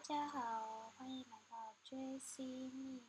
大家好，欢迎来到 JC 密